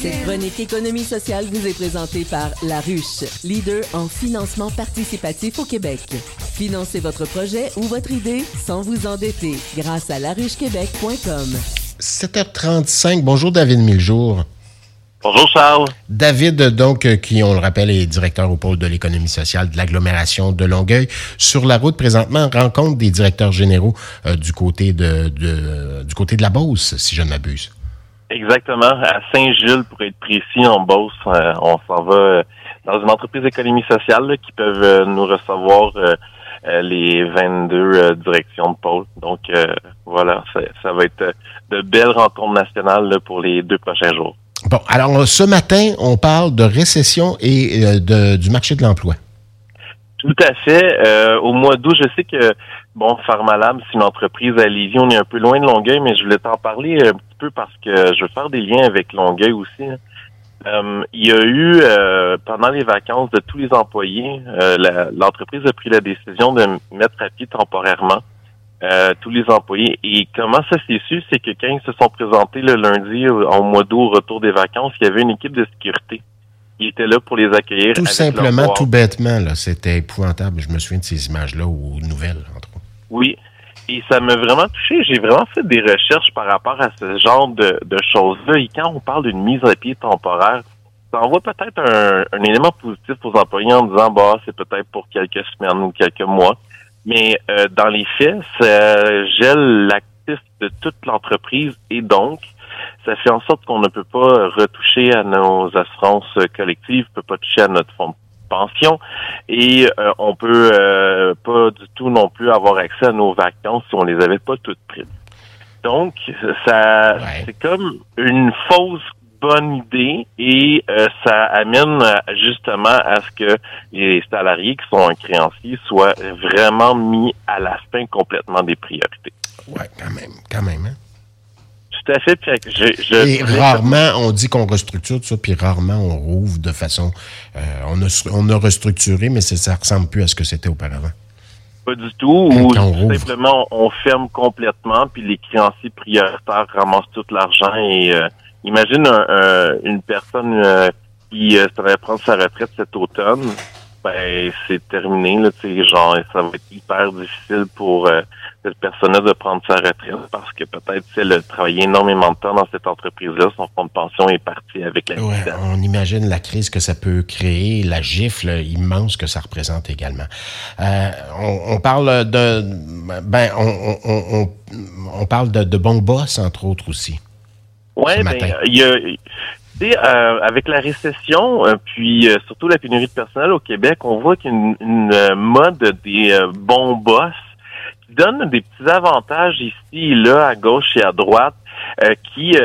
Cette chronique économie sociale vous est présentée par La Ruche, leader en financement participatif au Québec. Financez votre projet ou votre idée sans vous endetter grâce à laruchequebec.com. 7h35. Bonjour David Miljour. Bonjour Charles. David, donc, euh, qui, on le rappelle, est directeur au pôle de l'économie sociale de l'agglomération de Longueuil. Sur la route, présentement, rencontre des directeurs généraux euh, du, côté de, du côté de la Beauce, si je ne m'abuse. Exactement. À Saint-Gilles, pour être précis, en Beauce, euh, on s'en va dans une entreprise d'économie sociale qui peuvent nous recevoir les 22 directions de pôle. Donc, voilà, ça, va être de belles rencontres nationales pour les deux prochains jours. Bon, alors ce matin, on parle de récession et euh, de, du marché de l'emploi. Tout à fait. Euh, au mois d'août, je sais que, bon, Pharmalab, c'est une entreprise à Lévis. On est un peu loin de Longueuil, mais je voulais t'en parler un petit peu parce que je veux faire des liens avec Longueuil aussi. Euh, il y a eu, pendant les vacances de tous les employés, l'entreprise a pris la décision de mettre à pied temporairement euh, tous les employés. Et comment ça s'est su, c'est que quand ils se sont présentés le lundi en mois d'août au retour des vacances, il y avait une équipe de sécurité qui était là pour les accueillir. Tout simplement, tout bêtement, là, c'était épouvantable. Je me souviens de ces images-là aux nouvelles, entre. Oui. Et ça m'a vraiment touché. J'ai vraiment fait des recherches par rapport à ce genre de, choses-là. Et quand on parle d'une mise à pied temporaire, ça envoie peut-être un, un, élément positif aux employés en disant, bah, c'est peut-être pour quelques semaines ou quelques mois. Mais euh, dans les faits, ça gèle l'actif de toute l'entreprise et donc, ça fait en sorte qu'on ne peut pas retoucher à nos assurances collectives, peut pas toucher à notre fonds de pension et euh, on peut euh, pas du tout non plus avoir accès à nos vacances si on les avait pas toutes prises. Donc, ça, c'est comme une fausse bonne idée et euh, ça amène euh, justement à ce que les salariés qui sont un créancier soient vraiment mis à la fin complètement des priorités. Oui, quand même, quand même. Hein? Tout à fait. et rarement, on dit qu'on restructure tout ça, puis rarement on rouvre de façon... Euh, on, a, on a restructuré, mais ça ne ressemble plus à ce que c'était auparavant. Pas du tout. ou simplement, on ferme complètement, puis les créanciers prioritaires ramassent tout l'argent et imagine une personne euh, qui euh, serait prendre sa retraite cet automne, ben c'est terminé là, tu genre ça va être hyper difficile pour euh, cette personne-là de prendre sa retraite parce que peut-être elle a travaillé énormément de temps dans cette entreprise-là, son fonds de pension est parti avec la ouais, On imagine la crise que ça peut créer, la gifle immense que ça représente également. on, parle de ben on, on, on parle de, de bons boss entre autres aussi. Oui, ben, il y a, euh, avec la récession, euh, puis euh, surtout la pénurie de personnel au Québec, on voit qu'il y a une, euh, mode des bons boss qui donne des petits avantages ici et là, à gauche et à droite, qui,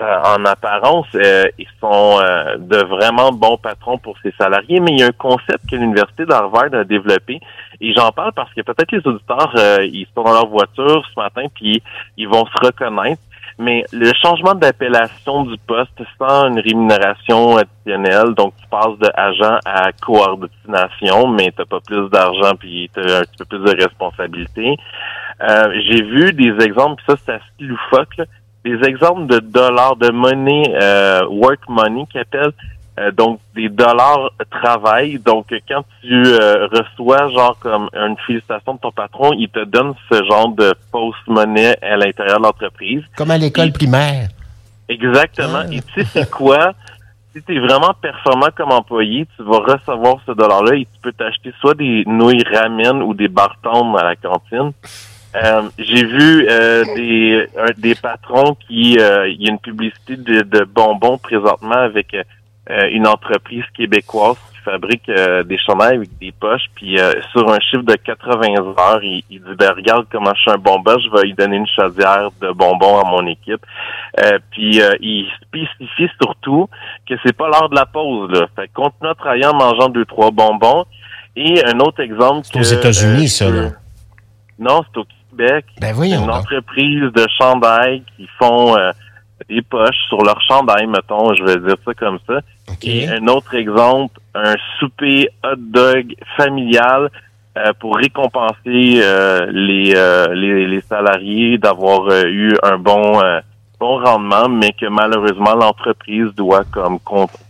en apparence, ils sont de vraiment bons patrons pour ses salariés. Mais il y a un concept que l'Université d'Harvard a développé, et j'en parle parce que peut-être les auditeurs, ils sont dans leur voiture ce matin, puis ils vont se reconnaître mais le changement d'appellation du poste sans une rémunération additionnelle, donc tu passes de agent à coordination, mais t'as pas plus d'argent puis t'as un petit peu plus de responsabilité. Euh, j'ai vu des exemples, ça c'est assez loufoque, des exemples de dollars, de monnaie, euh, work money qui appellent, euh, donc des dollars travail. Donc quand tu euh, reçois genre comme une félicitation de ton patron, il te donne ce genre de fausse monnaie à l'intérieur de l'entreprise. Comme à l'école primaire. Exactement. Ah. Et tu sais c'est quoi? Si tu es vraiment performant comme employé, tu vas recevoir ce dollar-là et tu peux t'acheter soit des nouilles ramen ou des bartons à la cantine. Euh, j'ai vu des des patrons qui il y a une publicité de, de bonbons présentement avec euh, une entreprise québécoise qui fabrique euh, des chandails avec des poches, puis euh, sur un chiffre de 80 heures, il, dit ben, regarde comment je suis un bon boss, je vais lui donner une chaudière de bonbons à mon équipe. puis il spécifie surtout que c'est pas l'heure de la pause. Là. Fait continue à travailler en mangeant deux trois bonbons. Et un autre exemple. C'est aux États-Unis, ça. Là. Non, c'est au Québec. Ben voyons. Une entreprise de chandails qui font des poches sur leur chandail, mettons, je vais dire ça comme ça. Et un autre exemple, un souper hot dog familial euh, pour récompenser euh, les, euh, les, les salariés d'avoir eu un bon bon rendement, mais que malheureusement l'entreprise doit comme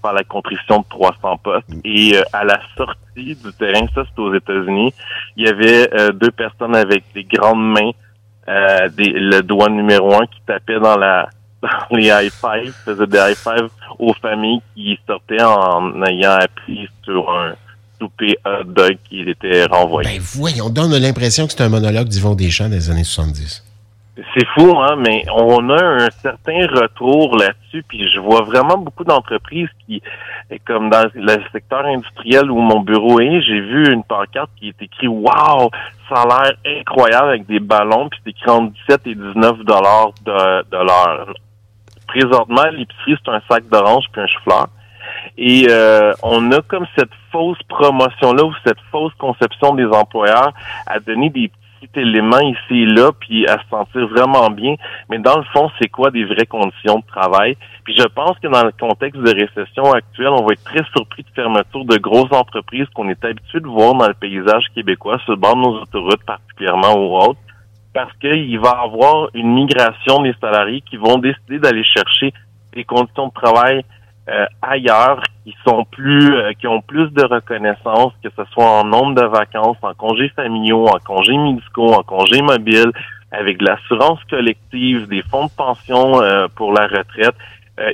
faire la contrition de 300 postes. Mm. Et euh, à la sortie du terrain, ça c'est aux États-Unis, il y avait euh, deux personnes avec des grandes mains, euh, des, le doigt numéro un qui tapait dans la dans les high five, faisait des high five aux familles qui sortaient en ayant appris sur un souper hot dog qui était renvoyé. Ben voyons, on donne l'impression que c'est un monologue d'Yvon Deschamps des années 70. C'est fou, hein, mais on a un certain retour là-dessus, puis je vois vraiment beaucoup d'entreprises qui, comme dans le secteur industriel où mon bureau est, j'ai vu une pancarte qui est écrit Wow, ça a l'air incroyable avec des ballons, puis c'est écrit entre 17 et 19 dollars de, de l'heure. Présentement, l'épicerie, c'est un sac d'orange puis un chou-fleur. Et euh, on a comme cette fausse promotion-là ou cette fausse conception des employeurs à donner des petit élément ici et là, puis à se sentir vraiment bien. Mais dans le fond, c'est quoi des vraies conditions de travail? Puis je pense que dans le contexte de récession actuelle, on va être très surpris de fermeture de grosses entreprises qu'on est habitué de voir dans le paysage québécois, sur le bord de nos autoroutes particulièrement ou autres, parce qu'il va avoir une migration des salariés qui vont décider d'aller chercher des conditions de travail euh, ailleurs qui sont plus euh, qui ont plus de reconnaissance, que ce soit en nombre de vacances, en congés familiaux, en congés médicaux, en congés mobiles, avec de l'assurance collective, des fonds de pension euh, pour la retraite.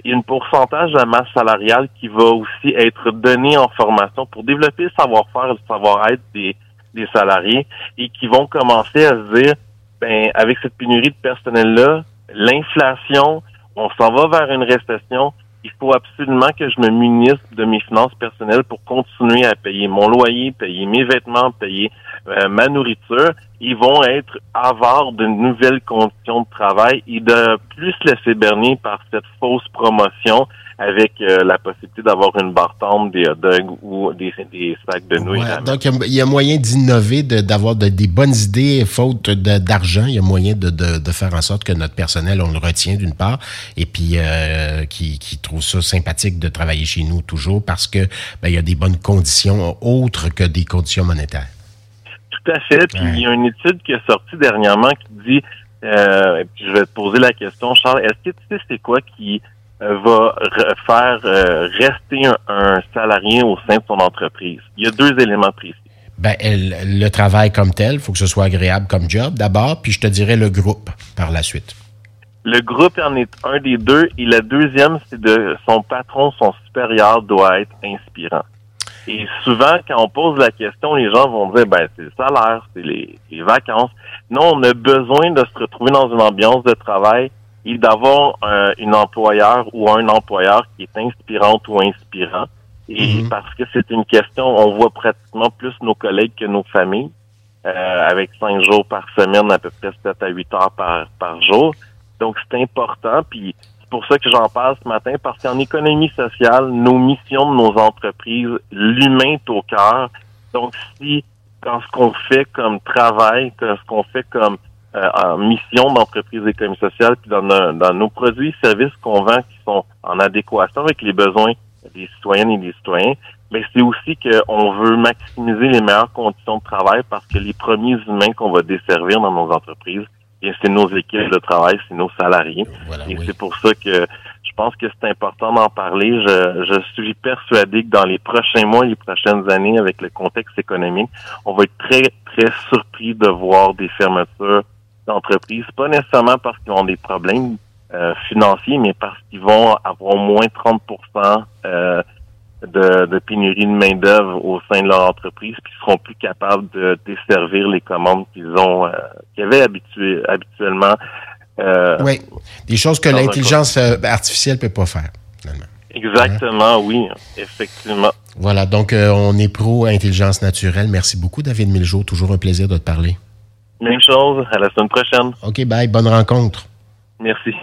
il y a un pourcentage de la masse salariale qui va aussi être donné en formation pour développer le savoir-faire, le savoir-être des, des salariés et qui vont commencer à se dire, ben, avec cette pénurie de personnel-là, l'inflation, on s'en va vers une récession, il faut absolument que je me munisse de mes finances personnelles pour continuer à payer mon loyer, payer mes vêtements, payer euh, ma nourriture. Ils vont être avares de nouvelles conditions de travail et de plus laisser berner par cette fausse promotion avec euh, la possibilité d'avoir une bartende, des hot dogs ou des, sacs de nouilles. donc, il y, a moyen d'innover, d'avoir des bonnes idées, faute d'argent. Il y a moyen de, de, faire en sorte que notre personnel, on le retient d'une part, et puis euh, qui, qui trouve ça sympathique de travailler chez nous toujours parce que ben, il y a des bonnes conditions autres que des conditions monétaires. Tout à fait. Puis il y a une étude qui est sortie dernièrement qui dit, euh, puis je vais te poser la question, Charles, est-ce que tu sais c'est quoi qui va faire euh, rester un, salarié au sein de son entreprise. Il y a deux éléments précis. Ben, le travail comme tel, il faut que ce soit agréable comme job d'abord, puis je te dirais le groupe par la suite. Le groupe en est un des deux, et le deuxième, c'est de son patron, son supérieur doit être inspirant. Et souvent, quand on pose la question, les gens vont dire, ben, c'est le salaire, c'est les, les vacances. Non, on a besoin de se retrouver dans une ambiance de travail et d'avoir un, une employeur ou un employeur qui est inspirante ou inspirant. Et mhm. parce que c'est une question, on voit pratiquement plus nos collègues que nos familles, euh, avec cinq jours par semaine, à peu près 7 à 8 heures par, par jour. Donc c'est important. Puis c'est pour ça que j'en parle ce matin, parce qu'en économie sociale, nos missions de nos entreprises, l'humain est au cœur. Donc si quand ce qu'on fait comme travail, quand ce qu'on fait comme euh, en mission d'entreprise économie sociale, puis dans, dans nos produits et services qu'on vend qui sont en adéquation avec les besoins des citoyennes et des citoyens, mais c'est aussi qu'on veut maximiser les meilleures conditions de travail parce que les premiers humains qu'on va desservir dans nos entreprises, c'est nos équipes de travail, c'est nos salariés. et c'est pour ça que je pense que c'est important d'en parler. Je, je suis persuadé que dans les prochains mois, les prochaines années, avec le contexte économique, on va être très, très surpris de voir des fermetures d'entreprises, pas nécessairement parce qu'ils ont des problèmes euh, financiers, mais parce qu'ils vont avoir moins 30 euh, de, de, pénurie de main-d'œuvre au sein de leur entreprise, puis ils seront plus capables de desservir les commandes qu'ils ont euh, qu'ils avaient habitué, habituellement. Euh, oui, des choses que l'intelligence artificielle peut pas faire, finalement. Exactement, oui, effectivement. Voilà, donc on est pro intelligence naturelle. Merci beaucoup, David Miljo. Toujours un plaisir de te parler. Même chose. À la semaine prochaine. OK, bye. Bonne rencontre. Merci.